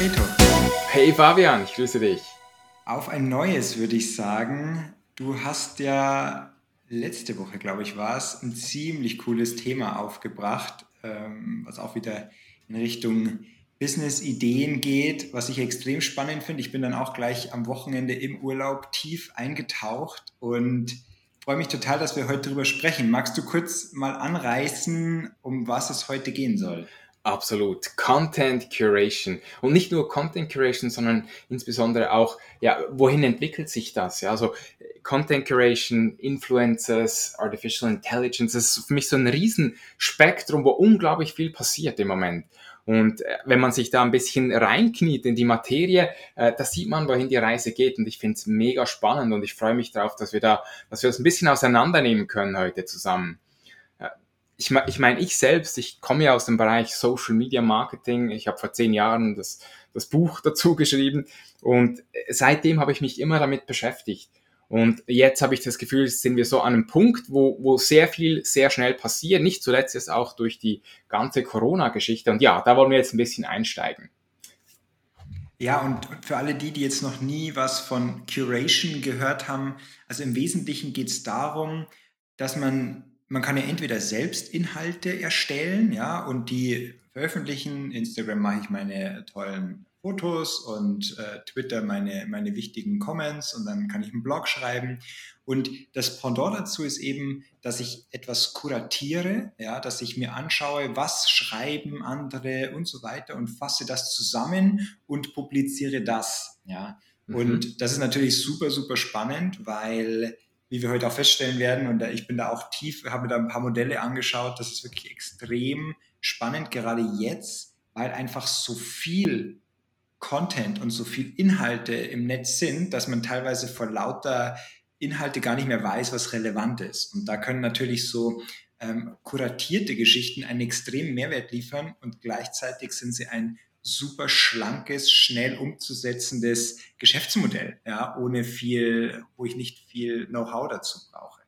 Reto. Hey Fabian, ich grüße dich. Auf ein neues würde ich sagen. Du hast ja letzte Woche, glaube ich, war es, ein ziemlich cooles Thema aufgebracht, ähm, was auch wieder in Richtung Business-Ideen geht, was ich extrem spannend finde. Ich bin dann auch gleich am Wochenende im Urlaub tief eingetaucht und freue mich total, dass wir heute darüber sprechen. Magst du kurz mal anreißen, um was es heute gehen soll? Absolut. Content Curation. Und nicht nur Content Curation, sondern insbesondere auch, ja, wohin entwickelt sich das? Ja, also Content Curation, Influencers, Artificial Intelligence, das ist für mich so ein Riesenspektrum, wo unglaublich viel passiert im Moment. Und äh, wenn man sich da ein bisschen reinkniet in die Materie, äh, da sieht man, wohin die Reise geht. Und ich finde es mega spannend und ich freue mich darauf, dass wir da, dass wir das ein bisschen auseinandernehmen können heute zusammen. Ich, ich meine, ich selbst, ich komme ja aus dem Bereich Social Media Marketing. Ich habe vor zehn Jahren das, das Buch dazu geschrieben und äh, seitdem habe ich mich immer damit beschäftigt. Und jetzt habe ich das Gefühl, sind wir so an einem Punkt, wo, wo sehr viel sehr schnell passiert. Nicht zuletzt jetzt auch durch die ganze Corona-Geschichte. Und ja, da wollen wir jetzt ein bisschen einsteigen. Ja, und für alle die, die jetzt noch nie was von Curation gehört haben, also im Wesentlichen geht es darum, dass man, man kann ja entweder selbst Inhalte erstellen, ja, und die veröffentlichen. Instagram mache ich meine tollen Fotos und äh, Twitter meine, meine wichtigen Comments und dann kann ich einen Blog schreiben. Und das Pendant dazu ist eben, dass ich etwas kuratiere, ja, dass ich mir anschaue, was schreiben andere und so weiter und fasse das zusammen und publiziere das. Ja. Mhm. Und das ist natürlich super, super spannend, weil wie wir heute auch feststellen werden, und ich bin da auch tief, habe mir da ein paar Modelle angeschaut, das ist wirklich extrem spannend, gerade jetzt, weil einfach so viel Content und so viel Inhalte im Netz sind, dass man teilweise vor lauter Inhalte gar nicht mehr weiß, was relevant ist. Und da können natürlich so ähm, kuratierte Geschichten einen extremen Mehrwert liefern und gleichzeitig sind sie ein super schlankes, schnell umzusetzendes Geschäftsmodell, ja, ohne viel, wo ich nicht viel Know-how dazu brauche.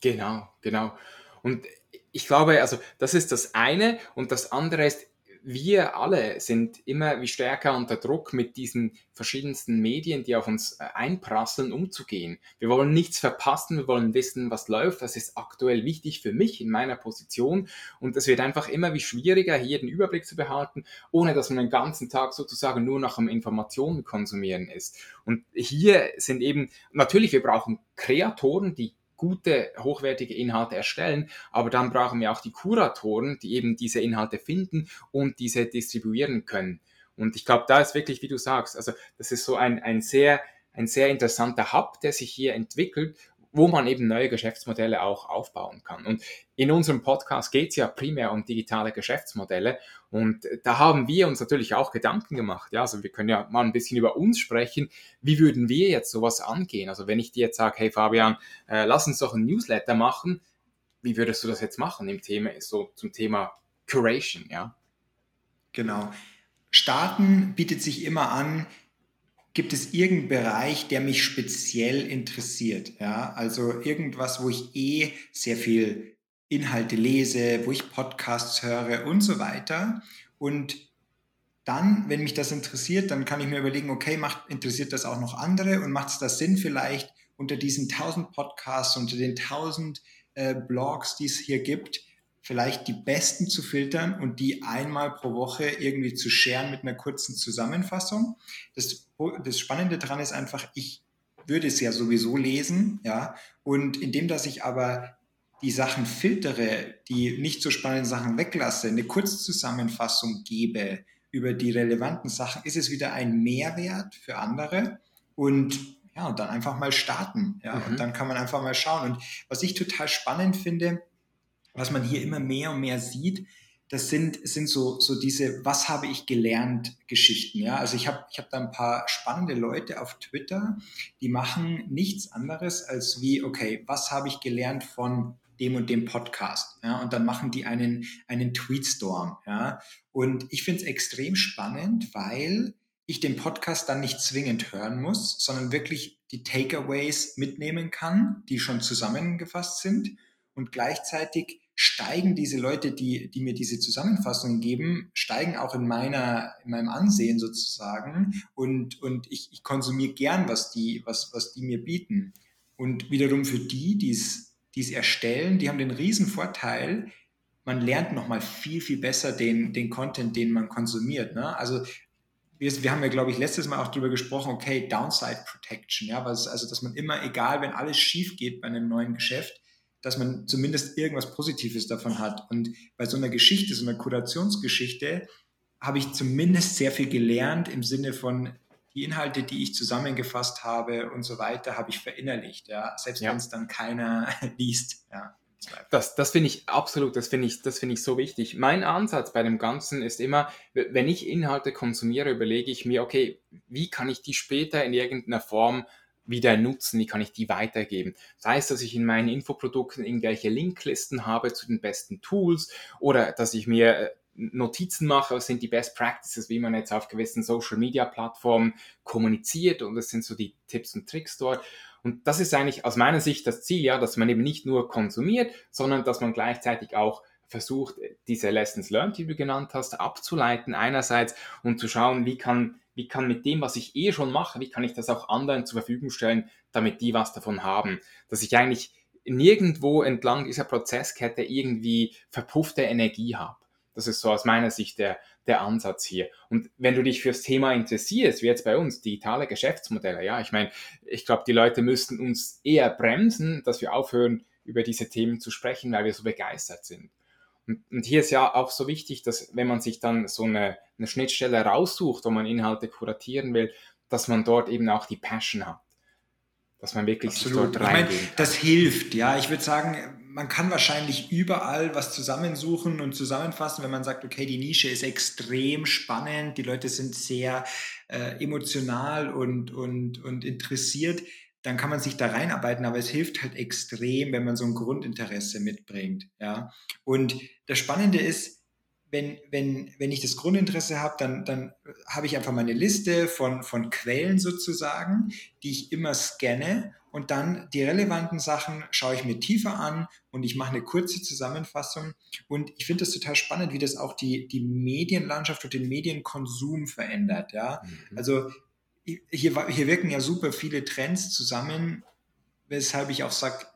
Genau, genau. Und ich glaube, also das ist das eine und das andere ist, wir alle sind immer wie stärker unter Druck, mit diesen verschiedensten Medien, die auf uns äh, einprasseln, umzugehen. Wir wollen nichts verpassen, wir wollen wissen, was läuft, was ist aktuell wichtig für mich in meiner Position. Und es wird einfach immer wie schwieriger, hier den Überblick zu behalten, ohne dass man den ganzen Tag sozusagen nur nach dem Informationen konsumieren ist. Und hier sind eben, natürlich, wir brauchen Kreatoren, die gute, hochwertige Inhalte erstellen, aber dann brauchen wir auch die Kuratoren, die eben diese Inhalte finden und diese distribuieren können. Und ich glaube, da ist wirklich, wie du sagst, also das ist so ein, ein sehr, ein sehr interessanter Hub, der sich hier entwickelt, wo man eben neue Geschäftsmodelle auch aufbauen kann. Und in unserem Podcast geht es ja primär um digitale Geschäftsmodelle und da haben wir uns natürlich auch Gedanken gemacht. Ja, also wir können ja mal ein bisschen über uns sprechen. Wie würden wir jetzt sowas angehen? Also wenn ich dir jetzt sage, hey Fabian, äh, lass uns doch ein Newsletter machen, wie würdest du das jetzt machen im Thema, so zum Thema Curation, ja? Genau. Starten bietet sich immer an, Gibt es irgendeinen Bereich, der mich speziell interessiert? Ja, also irgendwas, wo ich eh sehr viel Inhalte lese, wo ich Podcasts höre und so weiter. Und dann, wenn mich das interessiert, dann kann ich mir überlegen, okay, macht, interessiert das auch noch andere und macht es da Sinn, vielleicht unter diesen 1000 Podcasts, unter den 1000 äh, Blogs, die es hier gibt, vielleicht die besten zu filtern und die einmal pro Woche irgendwie zu scheren mit einer kurzen Zusammenfassung. Das, das Spannende daran ist einfach, ich würde es ja sowieso lesen, ja, und indem, dass ich aber die Sachen filtere, die nicht so spannenden Sachen weglasse, eine Kurzzusammenfassung gebe über die relevanten Sachen, ist es wieder ein Mehrwert für andere und ja, und dann einfach mal starten, ja, mhm. und dann kann man einfach mal schauen. Und was ich total spannend finde, was man hier immer mehr und mehr sieht, das sind, sind so, so diese Was habe ich gelernt Geschichten. Ja? Also ich habe ich hab da ein paar spannende Leute auf Twitter, die machen nichts anderes als wie, okay, was habe ich gelernt von dem und dem Podcast. Ja? Und dann machen die einen, einen Tweetstorm. Ja? Und ich finde es extrem spannend, weil ich den Podcast dann nicht zwingend hören muss, sondern wirklich die Takeaways mitnehmen kann, die schon zusammengefasst sind und gleichzeitig steigen diese Leute, die, die mir diese Zusammenfassungen geben, steigen auch in meiner, in meinem Ansehen sozusagen und, und ich, ich konsumiere gern, was die, was, was die mir bieten. Und wiederum für die, die es, die es erstellen, die haben den riesen Vorteil, man lernt nochmal viel, viel besser den, den Content, den man konsumiert. Ne? Also wir, wir haben ja, glaube ich, letztes Mal auch darüber gesprochen, okay, Downside Protection, ja, was, also dass man immer, egal wenn alles schief geht bei einem neuen Geschäft, dass man zumindest irgendwas Positives davon hat. Und bei so einer Geschichte, so einer Kurationsgeschichte, habe ich zumindest sehr viel gelernt im Sinne von die Inhalte, die ich zusammengefasst habe und so weiter, habe ich verinnerlicht, ja, selbst ja. wenn es dann keiner liest, ja. Das, das finde ich absolut, das finde ich, das finde ich so wichtig. Mein Ansatz bei dem Ganzen ist immer, wenn ich Inhalte konsumiere, überlege ich mir, okay, wie kann ich die später in irgendeiner Form wieder nutzen, wie kann ich die weitergeben. Das heißt, dass ich in meinen Infoprodukten irgendwelche Linklisten habe zu den besten Tools oder dass ich mir äh, Notizen mache, was sind die Best Practices, wie man jetzt auf gewissen Social Media Plattformen kommuniziert und das sind so die Tipps und Tricks dort. Und das ist eigentlich aus meiner Sicht das Ziel, ja, dass man eben nicht nur konsumiert, sondern dass man gleichzeitig auch versucht, diese Lessons learned, die du genannt hast, abzuleiten einerseits und zu schauen, wie kann, wie kann mit dem, was ich eh schon mache, wie kann ich das auch anderen zur Verfügung stellen, damit die was davon haben. Dass ich eigentlich nirgendwo entlang dieser Prozesskette irgendwie verpuffte Energie habe. Das ist so aus meiner Sicht der, der Ansatz hier. Und wenn du dich fürs Thema interessierst, wie jetzt bei uns, digitale Geschäftsmodelle, ja, ich meine, ich glaube, die Leute müssten uns eher bremsen, dass wir aufhören, über diese Themen zu sprechen, weil wir so begeistert sind. Und, und hier ist ja auch so wichtig, dass wenn man sich dann so eine, eine Schnittstelle raussucht, wo man Inhalte kuratieren will, dass man dort eben auch die Passion hat. Dass man wirklich Absolut. dort reingeht. Ich mein, das hilft, ja. Ich würde sagen, man kann wahrscheinlich überall was zusammensuchen und zusammenfassen, wenn man sagt, okay, die Nische ist extrem spannend, die Leute sind sehr äh, emotional und, und, und interessiert, dann kann man sich da reinarbeiten, aber es hilft halt extrem, wenn man so ein Grundinteresse mitbringt. Ja? Und das Spannende ist, wenn, wenn, wenn ich das Grundinteresse habe, dann, dann habe ich einfach meine Liste von, von Quellen sozusagen, die ich immer scanne und dann die relevanten Sachen schaue ich mir tiefer an und ich mache eine kurze Zusammenfassung. Und ich finde das total spannend, wie das auch die, die Medienlandschaft und den Medienkonsum verändert. Ja? Mhm. Also hier, hier wirken ja super viele Trends zusammen, weshalb ich auch sage,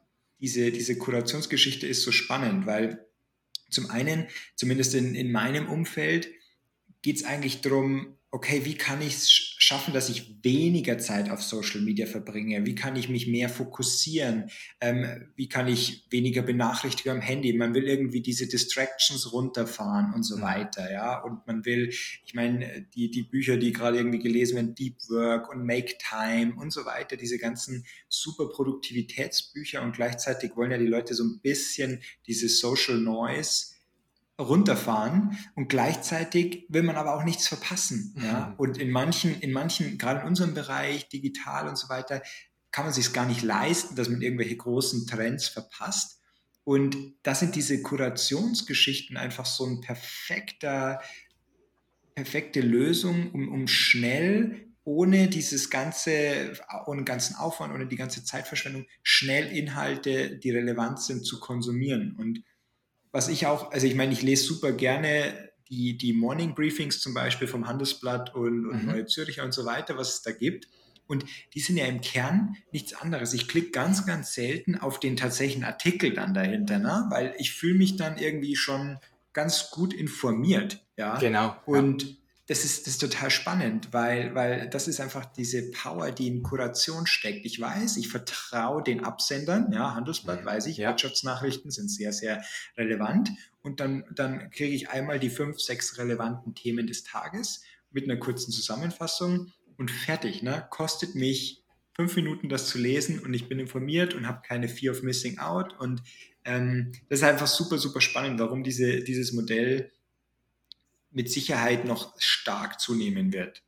diese, diese Kurationsgeschichte ist so spannend, weil zum einen, zumindest in, in meinem Umfeld, geht es eigentlich darum, okay, wie kann ich es schaffen, dass ich weniger Zeit auf Social Media verbringe? Wie kann ich mich mehr fokussieren? Ähm, wie kann ich weniger benachrichtigen am Handy? Man will irgendwie diese Distractions runterfahren und so mhm. weiter, ja. Und man will, ich meine, die, die Bücher, die gerade irgendwie gelesen werden, Deep Work und Make Time und so weiter, diese ganzen super Produktivitätsbücher und gleichzeitig wollen ja die Leute so ein bisschen diese Social Noise runterfahren und gleichzeitig will man aber auch nichts verpassen. Ja? Mhm. Und in manchen, in manchen, gerade in unserem Bereich, digital und so weiter, kann man sich gar nicht leisten, dass man irgendwelche großen Trends verpasst. Und da sind diese Kurationsgeschichten einfach so ein perfekter, perfekte Lösung, um, um schnell ohne dieses ganze, ohne ganzen Aufwand, ohne die ganze Zeitverschwendung, schnell Inhalte, die relevant sind, zu konsumieren. Und was ich auch, also ich meine, ich lese super gerne die, die Morning Briefings zum Beispiel vom Handelsblatt und, und mhm. Neue Zürcher und so weiter, was es da gibt. Und die sind ja im Kern nichts anderes. Ich klicke ganz, ganz selten auf den tatsächlichen Artikel dann dahinter, ne? weil ich fühle mich dann irgendwie schon ganz gut informiert. Ja? Genau. Und ja das ist, das ist total spannend, weil, weil das ist einfach diese Power, die in Kuration steckt. Ich weiß, ich vertraue den Absendern, ja, Handelsblatt, weiß ich, ja. Wirtschaftsnachrichten sind sehr, sehr relevant. Und dann, dann kriege ich einmal die fünf, sechs relevanten Themen des Tages mit einer kurzen Zusammenfassung und fertig. Ne? Kostet mich fünf Minuten, das zu lesen und ich bin informiert und habe keine Fear of Missing Out. Und ähm, das ist einfach super, super spannend, warum diese, dieses Modell mit Sicherheit noch stark zunehmen wird.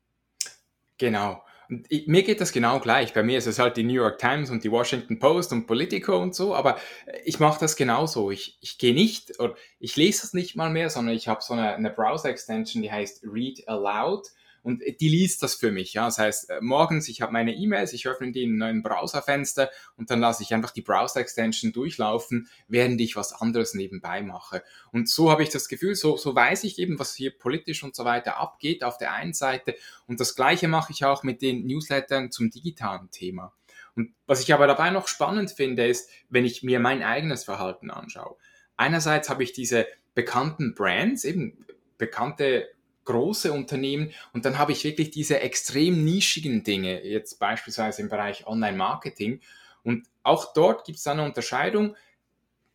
Genau. Und ich, mir geht das genau gleich. Bei mir ist es halt die New York Times und die Washington Post und Politico und so, aber ich mache das genauso. Ich, ich gehe nicht, oder ich lese es nicht mal mehr, sondern ich habe so eine, eine Browser-Extension, die heißt Read Aloud. Und die liest das für mich. Ja? Das heißt, äh, morgens, ich habe meine E-Mails, ich öffne die in einem neuen Browserfenster und dann lasse ich einfach die Browser-Extension durchlaufen, während ich was anderes nebenbei mache. Und so habe ich das Gefühl, so, so weiß ich eben, was hier politisch und so weiter abgeht auf der einen Seite. Und das Gleiche mache ich auch mit den Newslettern zum digitalen Thema. Und was ich aber dabei noch spannend finde, ist, wenn ich mir mein eigenes Verhalten anschaue. Einerseits habe ich diese bekannten Brands, eben bekannte große Unternehmen und dann habe ich wirklich diese extrem nischigen Dinge, jetzt beispielsweise im Bereich Online-Marketing. Und auch dort gibt es eine Unterscheidung.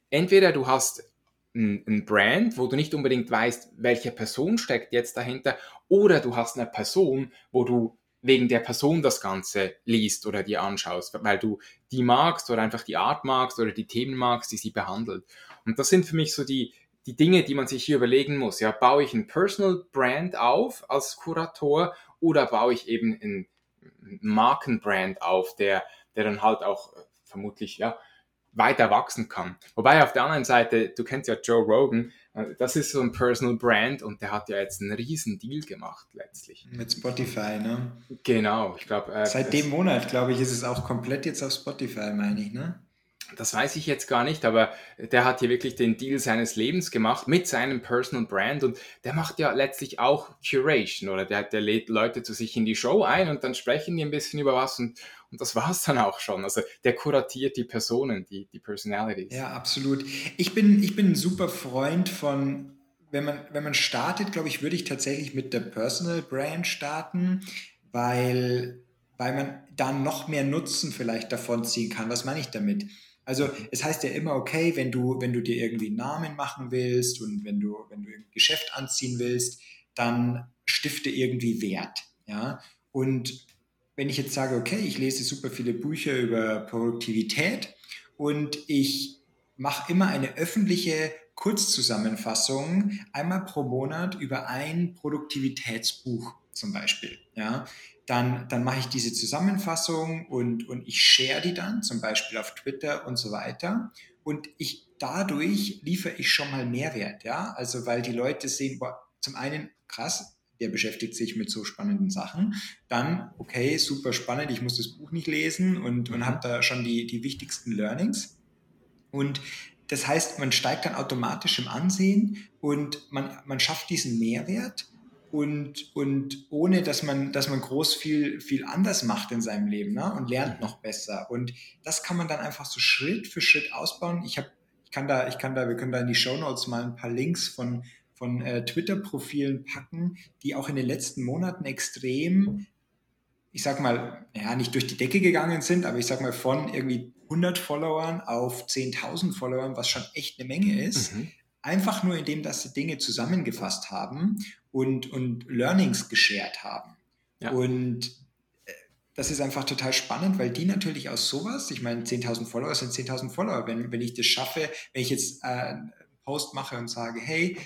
Entweder du hast ein, Brand, wo du nicht unbedingt weißt, welche Person steckt jetzt dahinter, oder du hast eine Person, wo du wegen der Person das Ganze liest oder dir anschaust, weil du die magst oder einfach die Art magst oder die Themen magst, die sie behandelt. Und das sind für mich so die, die Dinge, die man sich hier überlegen muss. Ja, baue ich ein Personal Brand auf als Kurator oder baue ich eben ein Markenbrand auf, der, der dann halt auch äh, vermutlich ja, weiter wachsen kann. Wobei auf der anderen Seite, du kennst ja Joe Rogan, äh, das ist so ein Personal Brand und der hat ja jetzt einen riesen Deal gemacht letztlich. Mit Spotify, ne? Genau, ich glaube. Äh, Seit dem Monat, glaube ich, ist es auch komplett jetzt auf Spotify, meine ich, ne? Das weiß ich jetzt gar nicht, aber der hat hier wirklich den Deal seines Lebens gemacht mit seinem Personal Brand und der macht ja letztlich auch Curation oder der, der lädt Leute zu sich in die Show ein und dann sprechen die ein bisschen über was und, und das war es dann auch schon. Also der kuratiert die Personen, die, die Personalities. Ja, absolut. Ich bin, ich bin ein super Freund von wenn man, wenn man startet, glaube ich, würde ich tatsächlich mit der Personal Brand starten, weil, weil man dann noch mehr Nutzen vielleicht davon ziehen kann. Was meine ich damit? Also es heißt ja immer, okay, wenn du, wenn du dir irgendwie einen Namen machen willst und wenn du, wenn du ein Geschäft anziehen willst, dann stifte irgendwie Wert. Ja? Und wenn ich jetzt sage, okay, ich lese super viele Bücher über Produktivität und ich mache immer eine öffentliche Kurzzusammenfassung einmal pro Monat über ein Produktivitätsbuch zum Beispiel. Ja, dann, dann mache ich diese Zusammenfassung und, und ich share die dann, zum Beispiel auf Twitter und so weiter. Und ich dadurch liefere ich schon mal Mehrwert, ja. Also weil die Leute sehen, boah, zum einen krass, der beschäftigt sich mit so spannenden Sachen. Dann, okay, super spannend, ich muss das Buch nicht lesen und, und habe da schon die, die wichtigsten Learnings. Und das heißt, man steigt dann automatisch im Ansehen und man, man schafft diesen Mehrwert und, und ohne dass man, dass man groß viel, viel anders macht in seinem Leben ne? und lernt noch besser. Und das kann man dann einfach so Schritt für Schritt ausbauen. Ich habe, ich kann da, ich kann da, wir können da in die Show Notes mal ein paar Links von, von äh, Twitter-Profilen packen, die auch in den letzten Monaten extrem, ich sag mal, ja, nicht durch die Decke gegangen sind, aber ich sag mal von irgendwie 100 Followern auf 10.000 Followern, was schon echt eine Menge ist. Mhm. Einfach nur indem, dass sie Dinge zusammengefasst haben und, und Learnings geshared haben. Ja. Und äh, das ist einfach total spannend, weil die natürlich aus sowas, ich meine, 10.000 Follower sind 10.000 Follower. Wenn, wenn ich das schaffe, wenn ich jetzt äh, einen Post mache und sage, hey,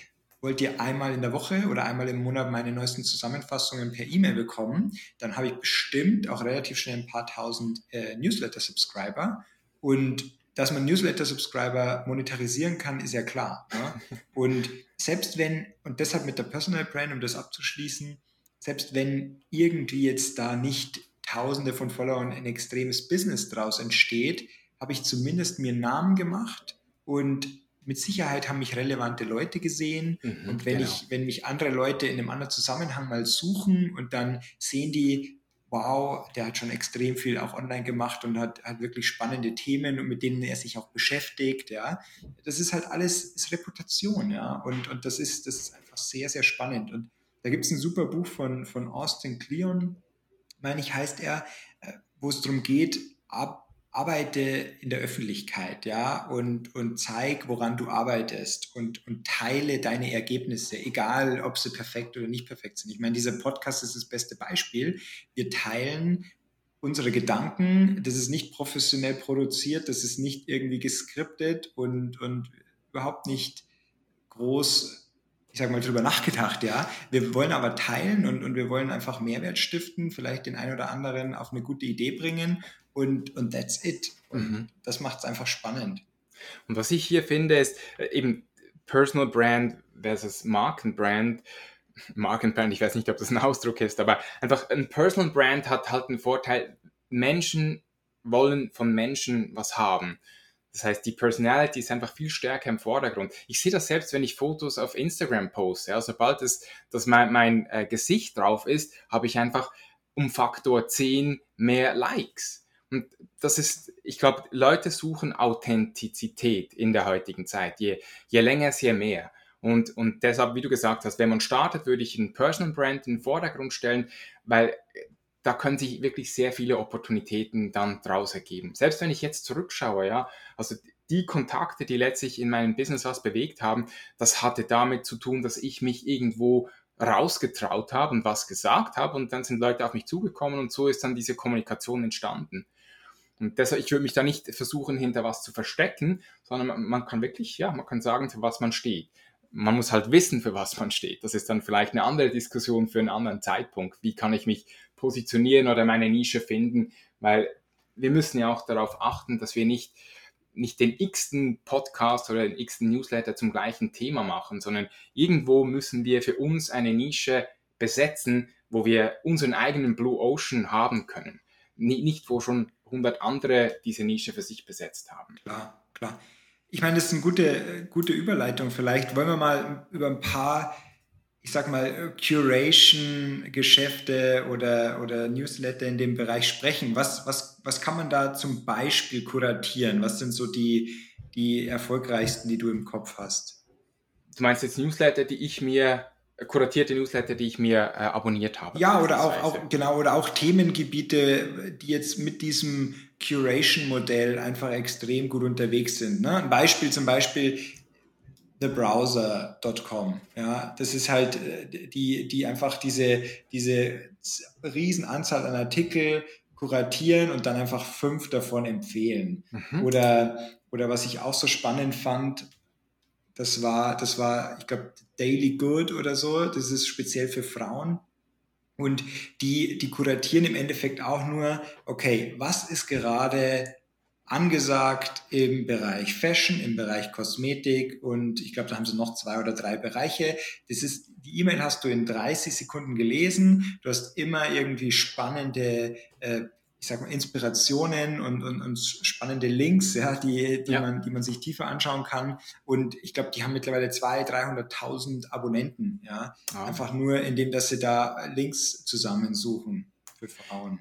wollt ihr einmal in der Woche oder einmal im Monat meine neuesten Zusammenfassungen per E-Mail bekommen, dann habe ich bestimmt auch relativ schnell ein paar tausend äh, Newsletter-Subscriber. Und dass man Newsletter-Subscriber monetarisieren kann, ist ja klar. Ne? Und selbst wenn, und deshalb mit der Personal Brand, um das abzuschließen, selbst wenn irgendwie jetzt da nicht Tausende von Followern ein extremes Business draus entsteht, habe ich zumindest mir einen Namen gemacht und mit Sicherheit haben mich relevante Leute gesehen. Mhm, und wenn genau. ich, wenn mich andere Leute in einem anderen Zusammenhang mal suchen und dann sehen die, wow, der hat schon extrem viel auch online gemacht und hat, hat wirklich spannende Themen, mit denen er sich auch beschäftigt, ja. Das ist halt alles, ist Reputation, ja. Und, und das ist, das ist einfach sehr, sehr spannend. Und da gibt es ein super Buch von, von Austin Kleon, meine ich, heißt er, äh, wo es darum geht, ab, arbeite in der Öffentlichkeit, ja, und, und zeig, woran du arbeitest und, und teile deine Ergebnisse, egal ob sie perfekt oder nicht perfekt sind. Ich meine, dieser Podcast ist das beste Beispiel. Wir teilen unsere Gedanken, das ist nicht professionell produziert, das ist nicht irgendwie geskriptet und, und überhaupt nicht groß ich sage mal, drüber nachgedacht, ja. Wir wollen aber teilen und, und wir wollen einfach Mehrwert stiften, vielleicht den einen oder anderen auf eine gute Idee bringen und, und that's it. Und mhm. das macht es einfach spannend. Und was ich hier finde, ist äh, eben Personal Brand versus Markenbrand. Markenbrand, ich weiß nicht, ob das ein Ausdruck ist, aber einfach ein Personal Brand hat halt einen Vorteil, Menschen wollen von Menschen was haben. Das heißt, die Personality ist einfach viel stärker im Vordergrund. Ich sehe das selbst, wenn ich Fotos auf Instagram poste. Ja, sobald es, dass mein, mein äh, Gesicht drauf ist, habe ich einfach um Faktor 10 mehr Likes. Und das ist, ich glaube, Leute suchen Authentizität in der heutigen Zeit. Je, je länger es, je mehr. Und, und deshalb, wie du gesagt hast, wenn man startet, würde ich einen Personal Brand in den Vordergrund stellen, weil da können sich wirklich sehr viele Opportunitäten dann draus ergeben. Selbst wenn ich jetzt zurückschaue, ja, also die Kontakte, die letztlich in meinem Business was bewegt haben, das hatte damit zu tun, dass ich mich irgendwo rausgetraut habe und was gesagt habe und dann sind Leute auf mich zugekommen und so ist dann diese Kommunikation entstanden. Und deshalb, ich würde mich da nicht versuchen, hinter was zu verstecken, sondern man, man kann wirklich, ja, man kann sagen, für was man steht man muss halt wissen, für was man steht. Das ist dann vielleicht eine andere Diskussion für einen anderen Zeitpunkt. Wie kann ich mich positionieren oder meine Nische finden? Weil wir müssen ja auch darauf achten, dass wir nicht, nicht den x-ten Podcast oder den x-ten Newsletter zum gleichen Thema machen, sondern irgendwo müssen wir für uns eine Nische besetzen, wo wir unseren eigenen Blue Ocean haben können. Nicht, wo schon 100 andere diese Nische für sich besetzt haben. Klar, klar. Ich meine, das ist eine gute, gute Überleitung. Vielleicht wollen wir mal über ein paar, ich sag mal, Curation-Geschäfte oder, oder Newsletter in dem Bereich sprechen. Was, was, was kann man da zum Beispiel kuratieren? Was sind so die, die erfolgreichsten, die du im Kopf hast? Du meinst jetzt Newsletter, die ich mir kuratierte Newsletter, die ich mir äh, abonniert habe. Ja, oder auch, auch, genau, oder auch Themengebiete, die jetzt mit diesem Curation-Modell einfach extrem gut unterwegs sind. Ne? Ein Beispiel zum Beispiel thebrowser.com. Ja, das ist halt äh, die, die einfach diese, diese Riesenanzahl an Artikel kuratieren und dann einfach fünf davon empfehlen. Mhm. Oder, oder was ich auch so spannend fand, das war, das war, ich glaube, Daily Good oder so. Das ist speziell für Frauen. Und die, die kuratieren im Endeffekt auch nur, okay, was ist gerade angesagt im Bereich Fashion, im Bereich Kosmetik und ich glaube, da haben sie noch zwei oder drei Bereiche. Das ist, die E-Mail hast du in 30 Sekunden gelesen. Du hast immer irgendwie spannende äh, ich sag mal, Inspirationen und, und, und spannende Links, ja, die, die, ja. Man, die man sich tiefer anschauen kann. Und ich glaube, die haben mittlerweile 200.000, 300.000 Abonnenten. Ja? ja. Einfach nur, indem dass sie da Links zusammensuchen für Frauen.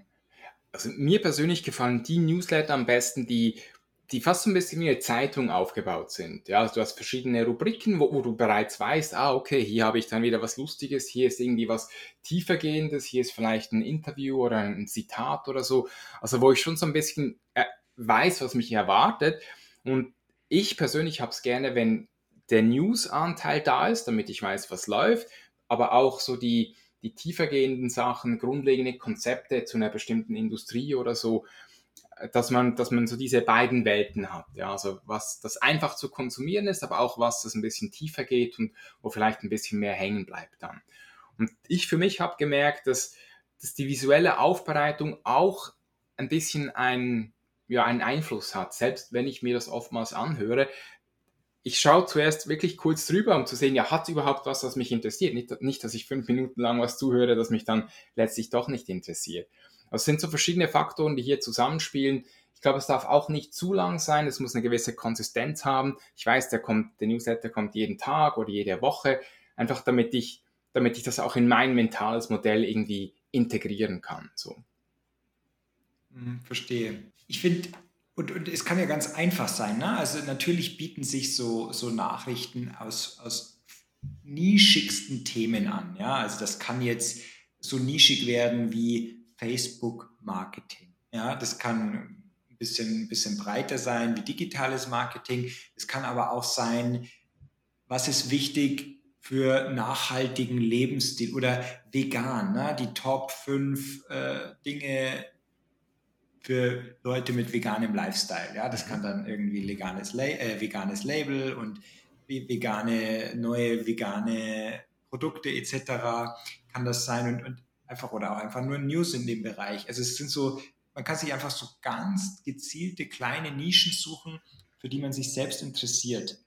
Also mir persönlich gefallen die Newsletter am besten, die die fast so ein bisschen wie eine Zeitung aufgebaut sind. Ja, also du hast verschiedene Rubriken, wo, wo, du bereits weißt, ah, okay, hier habe ich dann wieder was Lustiges, hier ist irgendwie was tiefergehendes, hier ist vielleicht ein Interview oder ein Zitat oder so. Also wo ich schon so ein bisschen äh, weiß, was mich erwartet. Und ich persönlich habe es gerne, wenn der News-Anteil da ist, damit ich weiß, was läuft, aber auch so die, die tiefergehenden Sachen, grundlegende Konzepte zu einer bestimmten Industrie oder so, dass man, dass man so diese beiden Welten hat. Ja, also was das einfach zu konsumieren ist, aber auch was das ein bisschen tiefer geht und wo vielleicht ein bisschen mehr hängen bleibt dann. Und ich für mich habe gemerkt, dass, dass die visuelle Aufbereitung auch ein bisschen ein, ja, einen Einfluss hat, selbst wenn ich mir das oftmals anhöre. Ich schaue zuerst wirklich kurz drüber, um zu sehen, ja, hat überhaupt was, was mich interessiert. Nicht, nicht, dass ich fünf Minuten lang was zuhöre, das mich dann letztlich doch nicht interessiert. Also es sind so verschiedene Faktoren, die hier zusammenspielen. Ich glaube, es darf auch nicht zu lang sein. Es muss eine gewisse Konsistenz haben. Ich weiß, der kommt, der Newsletter kommt jeden Tag oder jede Woche. Einfach damit ich, damit ich das auch in mein mentales Modell irgendwie integrieren kann. So. Hm, verstehe. Ich finde, und, und es kann ja ganz einfach sein. Ne? Also natürlich bieten sich so, so Nachrichten aus, aus nischigsten Themen an. Ja? Also das kann jetzt so nischig werden wie Facebook-Marketing. Ja, das kann ein bisschen, ein bisschen breiter sein wie digitales Marketing. Es kann aber auch sein, was ist wichtig für nachhaltigen Lebensstil oder vegan, ne? die Top 5 äh, Dinge für Leute mit veganem Lifestyle. Ja, das kann dann irgendwie leganes La äh, veganes Label und vegane, neue vegane Produkte etc. kann das sein und, und einfach oder auch einfach nur News in dem Bereich. Also es sind so, man kann sich einfach so ganz gezielte kleine Nischen suchen, für die man sich selbst interessiert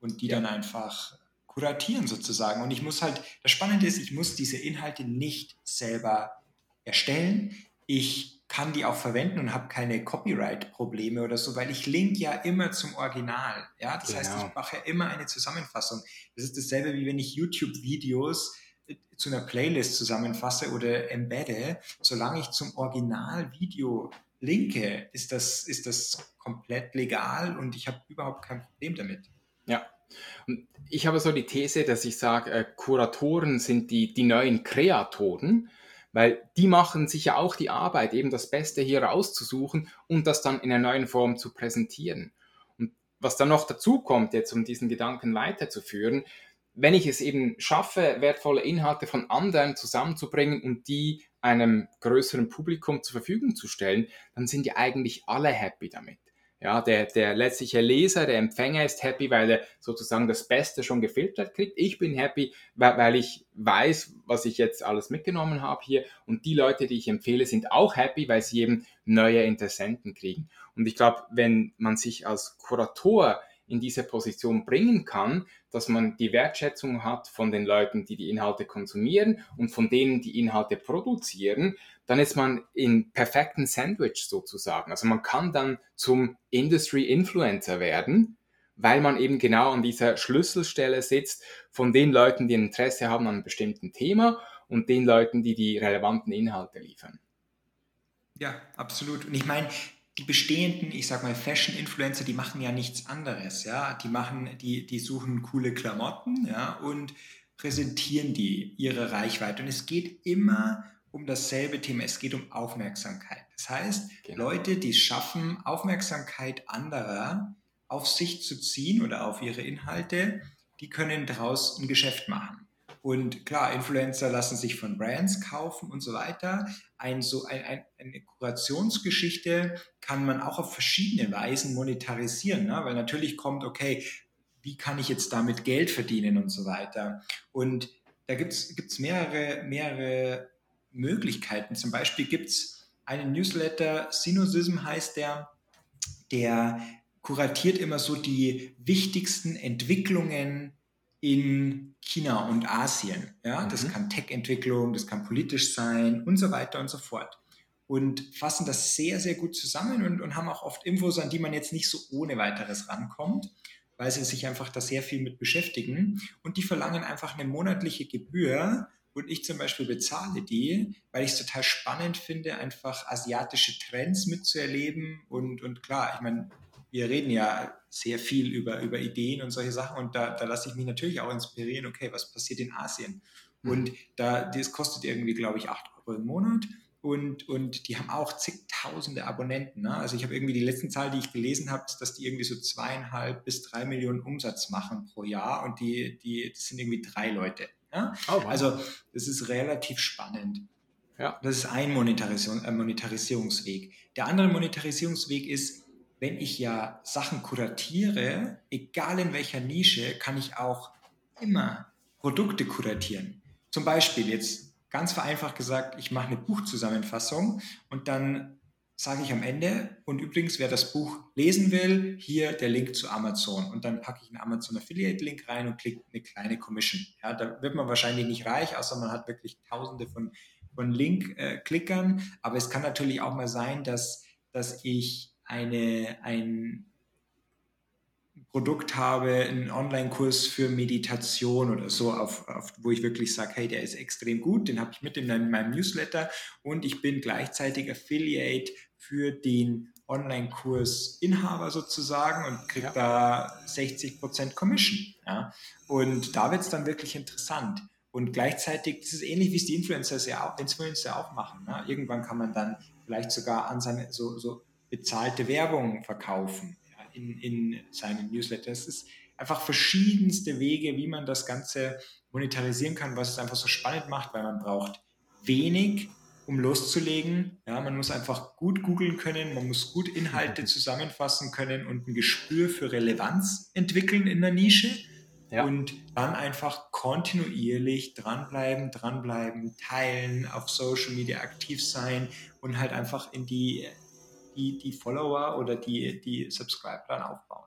und die ja. dann einfach kuratieren sozusagen. Und ich muss halt, das Spannende ist, ich muss diese Inhalte nicht selber erstellen. Ich kann die auch verwenden und habe keine Copyright-Probleme oder so, weil ich link ja immer zum Original. Ja, das genau. heißt, ich mache ja immer eine Zusammenfassung. Das ist dasselbe, wie wenn ich YouTube-Videos äh, zu einer Playlist zusammenfasse oder embedde. Solange ich zum Original-Video linke, ist das, ist das komplett legal und ich habe überhaupt kein Problem damit. Ja. Und ich habe so die These, dass ich sage, äh, Kuratoren sind die, die neuen Kreatoren weil die machen sich ja auch die Arbeit, eben das Beste hier rauszusuchen und das dann in einer neuen Form zu präsentieren. Und was dann noch dazu kommt, jetzt um diesen Gedanken weiterzuführen, wenn ich es eben schaffe, wertvolle Inhalte von anderen zusammenzubringen und die einem größeren Publikum zur Verfügung zu stellen, dann sind ja eigentlich alle happy damit. Ja, der, der letztliche Leser, der Empfänger ist happy, weil er sozusagen das Beste schon gefiltert kriegt. Ich bin happy, weil, weil ich weiß, was ich jetzt alles mitgenommen habe hier. Und die Leute, die ich empfehle, sind auch happy, weil sie eben neue Interessenten kriegen. Und ich glaube, wenn man sich als Kurator in diese Position bringen kann, dass man die Wertschätzung hat von den Leuten, die die Inhalte konsumieren und von denen, die Inhalte produzieren, dann ist man in perfekten Sandwich sozusagen. Also man kann dann zum Industry Influencer werden, weil man eben genau an dieser Schlüsselstelle sitzt von den Leuten, die Interesse haben an einem bestimmten Thema und den Leuten, die die relevanten Inhalte liefern. Ja, absolut. Und ich meine, die bestehenden, ich sag mal, Fashion-Influencer, die machen ja nichts anderes, ja. Die machen, die, die suchen coole Klamotten, ja, und präsentieren die ihre Reichweite. Und es geht immer um dasselbe Thema. Es geht um Aufmerksamkeit. Das heißt, genau. Leute, die schaffen, Aufmerksamkeit anderer auf sich zu ziehen oder auf ihre Inhalte, die können daraus ein Geschäft machen. Und klar, Influencer lassen sich von Brands kaufen und so weiter. Ein, so ein, ein, eine Kurationsgeschichte kann man auch auf verschiedene Weisen monetarisieren, ne? weil natürlich kommt, okay, wie kann ich jetzt damit Geld verdienen und so weiter. Und da gibt es mehrere, mehrere Möglichkeiten. Zum Beispiel gibt es einen Newsletter, Synosism heißt der, der kuratiert immer so die wichtigsten Entwicklungen in China und Asien. Ja, das mhm. kann Tech-Entwicklung, das kann politisch sein und so weiter und so fort. Und fassen das sehr, sehr gut zusammen und, und haben auch oft Infos, an die man jetzt nicht so ohne weiteres rankommt, weil sie sich einfach da sehr viel mit beschäftigen. Und die verlangen einfach eine monatliche Gebühr. Und ich zum Beispiel bezahle die, weil ich es total spannend finde, einfach asiatische Trends mitzuerleben. Und, und klar, ich meine, wir reden ja sehr viel über, über Ideen und solche Sachen und da, da lasse ich mich natürlich auch inspirieren, okay, was passiert in Asien? Mhm. Und da, das kostet irgendwie, glaube ich, 8 Euro im Monat und, und die haben auch zigtausende Abonnenten. Ne? Also ich habe irgendwie die letzten Zahl, die ich gelesen habe, dass die irgendwie so zweieinhalb bis drei Millionen Umsatz machen pro Jahr und die, die das sind irgendwie drei Leute. Ja? Oh, wow. Also das ist relativ spannend. Ja. Das ist ein Monetarisierung, äh, Monetarisierungsweg. Der andere Monetarisierungsweg ist, wenn ich ja Sachen kuratiere, egal in welcher Nische, kann ich auch immer Produkte kuratieren. Zum Beispiel jetzt ganz vereinfacht gesagt, ich mache eine Buchzusammenfassung und dann sage ich am Ende, und übrigens, wer das Buch lesen will, hier der Link zu Amazon. Und dann packe ich einen Amazon Affiliate Link rein und klicke eine kleine Commission. Ja, da wird man wahrscheinlich nicht reich, außer man hat wirklich tausende von, von Link-Klickern. Äh, Aber es kann natürlich auch mal sein, dass, dass ich eine, ein Produkt habe, einen Online-Kurs für Meditation oder so, auf, auf, wo ich wirklich sage, hey, der ist extrem gut, den habe ich mit in meinem Newsletter und ich bin gleichzeitig Affiliate für den Online-Kurs Inhaber sozusagen und kriege ja. da 60% Commission. Ja? Und da wird es dann wirklich interessant. Und gleichzeitig, das ist ähnlich, wie es die Influencer ja auch, Influencer auch machen. Ne? Irgendwann kann man dann vielleicht sogar an seine, so, so bezahlte Werbung verkaufen in, in seinen Newsletter. Es ist einfach verschiedenste Wege, wie man das Ganze monetarisieren kann, was es einfach so spannend macht, weil man braucht wenig, um loszulegen. Ja, man muss einfach gut googeln können, man muss gut Inhalte zusammenfassen können und ein Gespür für Relevanz entwickeln in der Nische. Ja. Und dann einfach kontinuierlich dranbleiben, dranbleiben, teilen, auf Social Media aktiv sein und halt einfach in die die, die Follower oder die, die Subscriber dann aufbauen.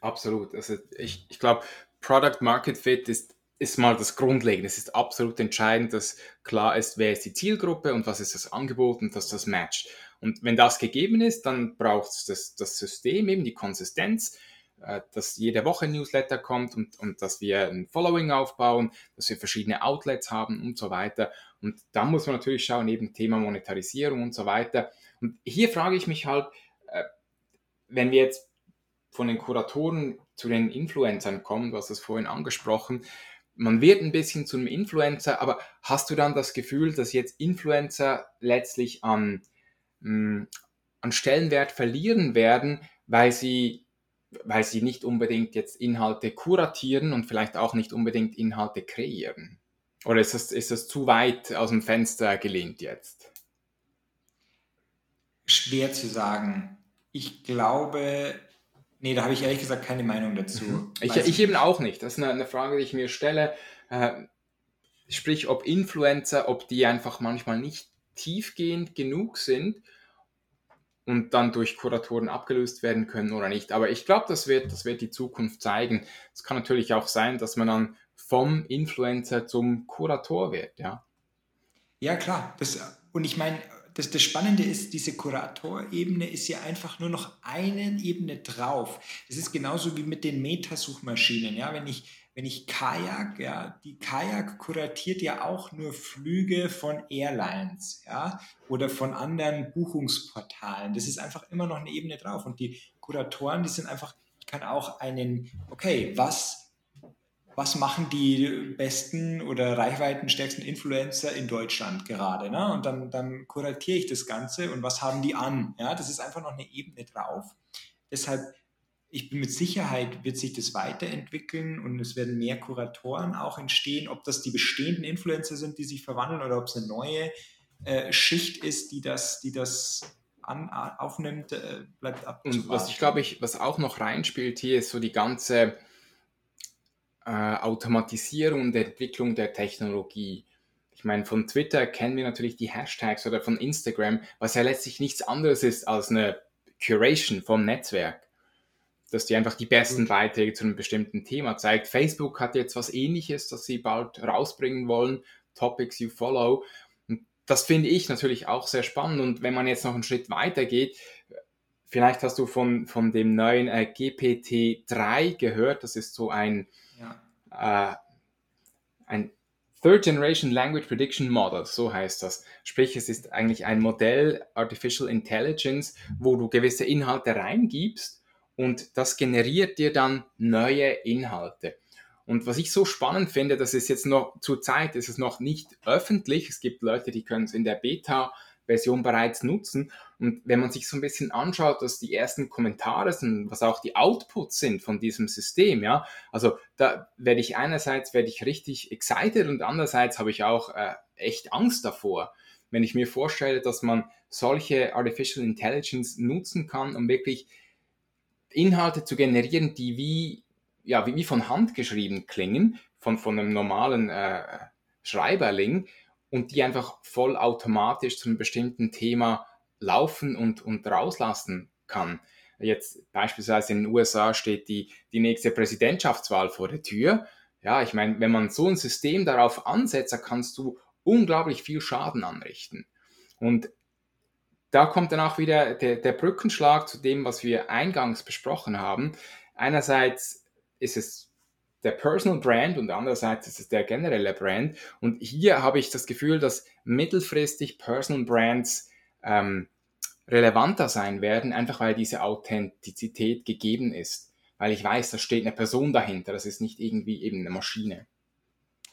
Absolut. Also ich, ich glaube, Product Market Fit ist, ist mal das Grundlegende. Es ist absolut entscheidend, dass klar ist, wer ist die Zielgruppe und was ist das Angebot und dass das matcht. Und wenn das gegeben ist, dann braucht es das, das System, eben die Konsistenz, dass jede Woche ein Newsletter kommt und, und dass wir ein Following aufbauen, dass wir verschiedene Outlets haben und so weiter. Und da muss man natürlich schauen, eben Thema Monetarisierung und so weiter. Und hier frage ich mich halt, äh, wenn wir jetzt von den Kuratoren zu den Influencern kommen, du hast es vorhin angesprochen, man wird ein bisschen zum Influencer, aber hast du dann das Gefühl, dass jetzt Influencer letztlich an mh, an Stellenwert verlieren werden, weil sie, weil sie nicht unbedingt jetzt Inhalte kuratieren und vielleicht auch nicht unbedingt Inhalte kreieren? Oder ist das, ist das zu weit aus dem Fenster gelehnt jetzt? Schwer zu sagen. Ich glaube, nee, da habe ich ehrlich gesagt keine Meinung dazu. Mhm. Ich, ich eben auch nicht. Das ist eine, eine Frage, die ich mir stelle. Äh, sprich, ob Influencer, ob die einfach manchmal nicht tiefgehend genug sind und dann durch Kuratoren abgelöst werden können oder nicht. Aber ich glaube, das wird, das wird die Zukunft zeigen. Es kann natürlich auch sein, dass man dann vom Influencer zum Kurator wird, ja. Ja, klar. Das, und ich meine, das, das Spannende ist, diese Kuratorebene ist ja einfach nur noch eine Ebene drauf. Das ist genauso wie mit den Metasuchmaschinen. Ja? Wenn ich wenn ich Kajak, ja, die Kajak kuratiert ja auch nur Flüge von Airlines, ja, oder von anderen Buchungsportalen. Das ist einfach immer noch eine Ebene drauf. Und die Kuratoren, die sind einfach, ich kann auch einen, okay, was, was machen die besten oder reichweitenstärksten Influencer in Deutschland gerade, ne? Und dann, dann kuratiere ich das Ganze und was haben die an, ja, das ist einfach noch eine Ebene drauf. Deshalb ich bin mit Sicherheit, wird sich das weiterentwickeln und es werden mehr Kuratoren auch entstehen. Ob das die bestehenden Influencer sind, die sich verwandeln oder ob es eine neue äh, Schicht ist, die das, die das an, aufnimmt, äh, bleibt ab. Und was ich glaube ich, was auch noch reinspielt hier, ist so die ganze äh, Automatisierung und Entwicklung der Technologie. Ich meine, von Twitter kennen wir natürlich die Hashtags oder von Instagram, was ja letztlich nichts anderes ist als eine Curation vom Netzwerk dass die einfach die besten mhm. Beiträge zu einem bestimmten Thema zeigt. Facebook hat jetzt was ähnliches, das sie bald rausbringen wollen, Topics you follow. Und das finde ich natürlich auch sehr spannend. Und wenn man jetzt noch einen Schritt weiter geht, vielleicht hast du von, von dem neuen äh, GPT-3 gehört, das ist so ein, ja. äh, ein Third Generation Language Prediction Model, so heißt das. Sprich, es ist eigentlich ein Modell Artificial Intelligence, wo du gewisse Inhalte reingibst und das generiert dir dann neue Inhalte. Und was ich so spannend finde, das ist jetzt noch zur Zeit, ist es noch nicht öffentlich. Es gibt Leute, die können es in der Beta-Version bereits nutzen. Und wenn man sich so ein bisschen anschaut, was die ersten Kommentare sind, was auch die Outputs sind von diesem System, ja, also da werde ich einerseits werde ich richtig excited und andererseits habe ich auch äh, echt Angst davor, wenn ich mir vorstelle, dass man solche Artificial Intelligence nutzen kann, um wirklich Inhalte zu generieren, die wie, ja, wie, wie von Hand geschrieben klingen, von, von einem normalen äh, Schreiberling und die einfach vollautomatisch zu einem bestimmten Thema laufen und, und rauslassen kann. Jetzt beispielsweise in den USA steht die, die nächste Präsidentschaftswahl vor der Tür. Ja, ich meine, wenn man so ein System darauf ansetzt, dann kannst du unglaublich viel Schaden anrichten. Und da kommt dann auch wieder der, der Brückenschlag zu dem, was wir eingangs besprochen haben. Einerseits ist es der Personal Brand und andererseits ist es der generelle Brand. Und hier habe ich das Gefühl, dass mittelfristig Personal Brands ähm, relevanter sein werden, einfach weil diese Authentizität gegeben ist. Weil ich weiß, da steht eine Person dahinter, das ist nicht irgendwie eben eine Maschine.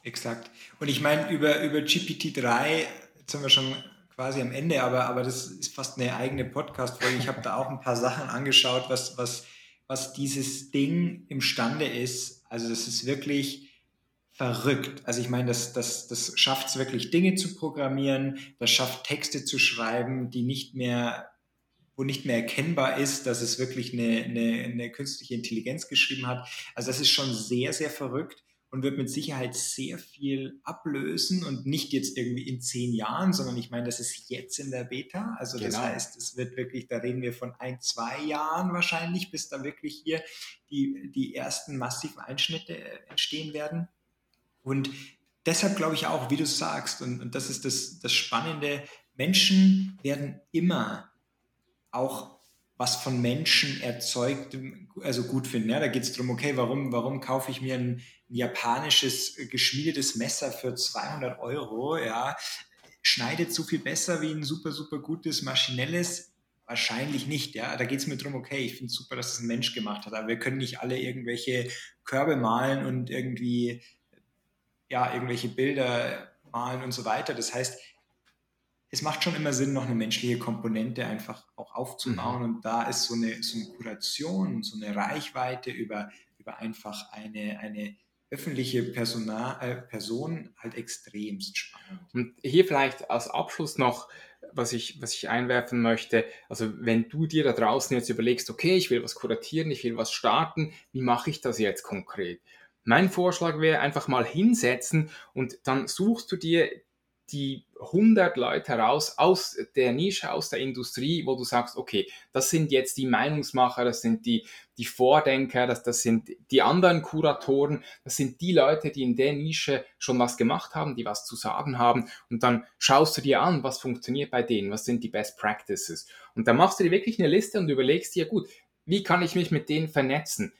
Exakt. Und ich meine, über, über GPT-3, jetzt haben wir schon quasi am Ende, aber, aber das ist fast eine eigene Podcast-Folge. Ich habe da auch ein paar Sachen angeschaut, was, was, was dieses Ding imstande ist. Also das ist wirklich verrückt. Also ich meine, das, das, das schafft es wirklich, Dinge zu programmieren, das schafft Texte zu schreiben, die nicht mehr, wo nicht mehr erkennbar ist, dass es wirklich eine, eine, eine künstliche Intelligenz geschrieben hat. Also das ist schon sehr, sehr verrückt. Und wird mit Sicherheit sehr viel ablösen und nicht jetzt irgendwie in zehn Jahren, sondern ich meine, das ist jetzt in der Beta. Also das genau. heißt, es wird wirklich, da reden wir von ein, zwei Jahren wahrscheinlich, bis da wirklich hier die, die ersten massiven Einschnitte entstehen werden. Und deshalb glaube ich auch, wie du sagst, und, und das ist das, das Spannende, Menschen werden immer auch was von Menschen erzeugt, also gut finden. Ja, da geht es darum, okay, warum, warum kaufe ich mir ein, ein, japanisches geschmiedetes Messer für 200 Euro? Ja, schneidet so viel besser wie ein super, super gutes maschinelles? Wahrscheinlich nicht. Ja, da geht es mir darum, okay, ich finde es super, dass es ein Mensch gemacht hat, aber wir können nicht alle irgendwelche Körbe malen und irgendwie, ja, irgendwelche Bilder malen und so weiter. Das heißt, es macht schon immer Sinn, noch eine menschliche Komponente einfach auch aufzubauen. Mhm. Und da ist so eine, so eine Kuration, so eine Reichweite über, über einfach eine, eine öffentliche Persona, äh, Person halt extremst spannend. Und hier vielleicht als Abschluss noch, was ich, was ich einwerfen möchte. Also wenn du dir da draußen jetzt überlegst, okay, ich will was kuratieren, ich will was starten, wie mache ich das jetzt konkret? Mein Vorschlag wäre einfach mal hinsetzen und dann suchst du dir die 100 Leute heraus aus der Nische, aus der Industrie, wo du sagst, okay, das sind jetzt die Meinungsmacher, das sind die, die Vordenker, das, das sind die anderen Kuratoren, das sind die Leute, die in der Nische schon was gemacht haben, die was zu sagen haben und dann schaust du dir an, was funktioniert bei denen, was sind die Best Practices und dann machst du dir wirklich eine Liste und überlegst dir, gut, wie kann ich mich mit denen vernetzen?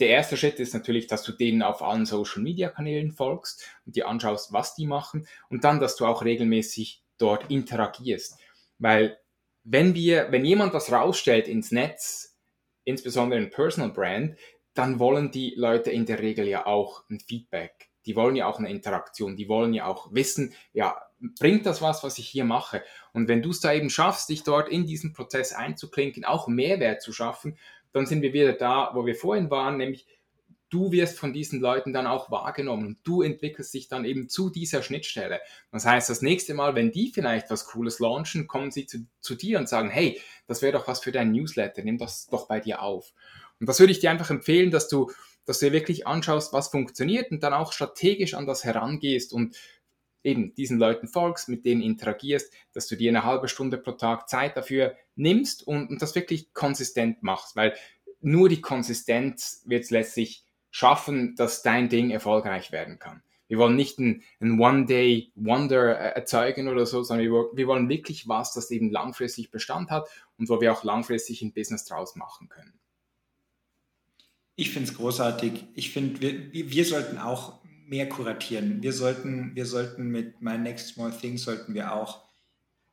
Der erste Schritt ist natürlich, dass du denen auf allen Social Media Kanälen folgst und dir anschaust, was die machen und dann, dass du auch regelmäßig dort interagierst. Weil wenn wir, wenn jemand was rausstellt ins Netz, insbesondere ein Personal Brand, dann wollen die Leute in der Regel ja auch ein Feedback. Die wollen ja auch eine Interaktion. Die wollen ja auch wissen, ja, bringt das was, was ich hier mache? Und wenn du es da eben schaffst, dich dort in diesen Prozess einzuklinken, auch Mehrwert zu schaffen, dann sind wir wieder da, wo wir vorhin waren, nämlich du wirst von diesen Leuten dann auch wahrgenommen und du entwickelst dich dann eben zu dieser Schnittstelle. Das heißt, das nächste Mal, wenn die vielleicht was Cooles launchen, kommen sie zu, zu dir und sagen, hey, das wäre doch was für dein Newsletter, nimm das doch bei dir auf. Und das würde ich dir einfach empfehlen, dass du, dass du dir wirklich anschaust, was funktioniert und dann auch strategisch an das herangehst und eben diesen Leuten folgst, mit denen interagierst, dass du dir eine halbe Stunde pro Tag Zeit dafür nimmst und, und das wirklich konsistent machst, weil nur die Konsistenz wird es letztlich schaffen, dass dein Ding erfolgreich werden kann. Wir wollen nicht ein, ein One-Day-Wonder erzeugen oder so, sondern wir, wir wollen wirklich was, das eben langfristig Bestand hat und wo wir auch langfristig ein Business draus machen können. Ich finde es großartig. Ich finde, wir, wir sollten auch mehr kuratieren. Wir sollten, wir sollten mit My Next Small Thing sollten wir auch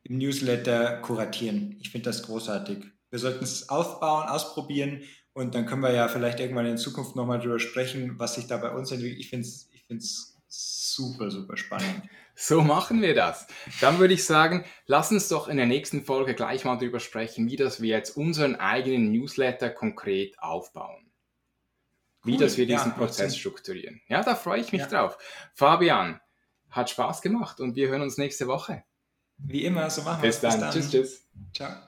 im Newsletter kuratieren. Ich finde das großartig. Wir sollten es aufbauen, ausprobieren und dann können wir ja vielleicht irgendwann in Zukunft nochmal darüber sprechen, was sich da bei uns entwickelt. Ich finde es ich find's super, super spannend. So machen wir das. Dann würde ich sagen, lass uns doch in der nächsten Folge gleich mal darüber sprechen, wie das wir jetzt unseren eigenen Newsletter konkret aufbauen wie cool. dass wir diesen ja, Prozess strukturieren. Ja, da freue ich mich ja. drauf. Fabian, hat Spaß gemacht und wir hören uns nächste Woche. Wie immer, so machen wir es. Bis dann. Tschüss, tschüss. Ciao.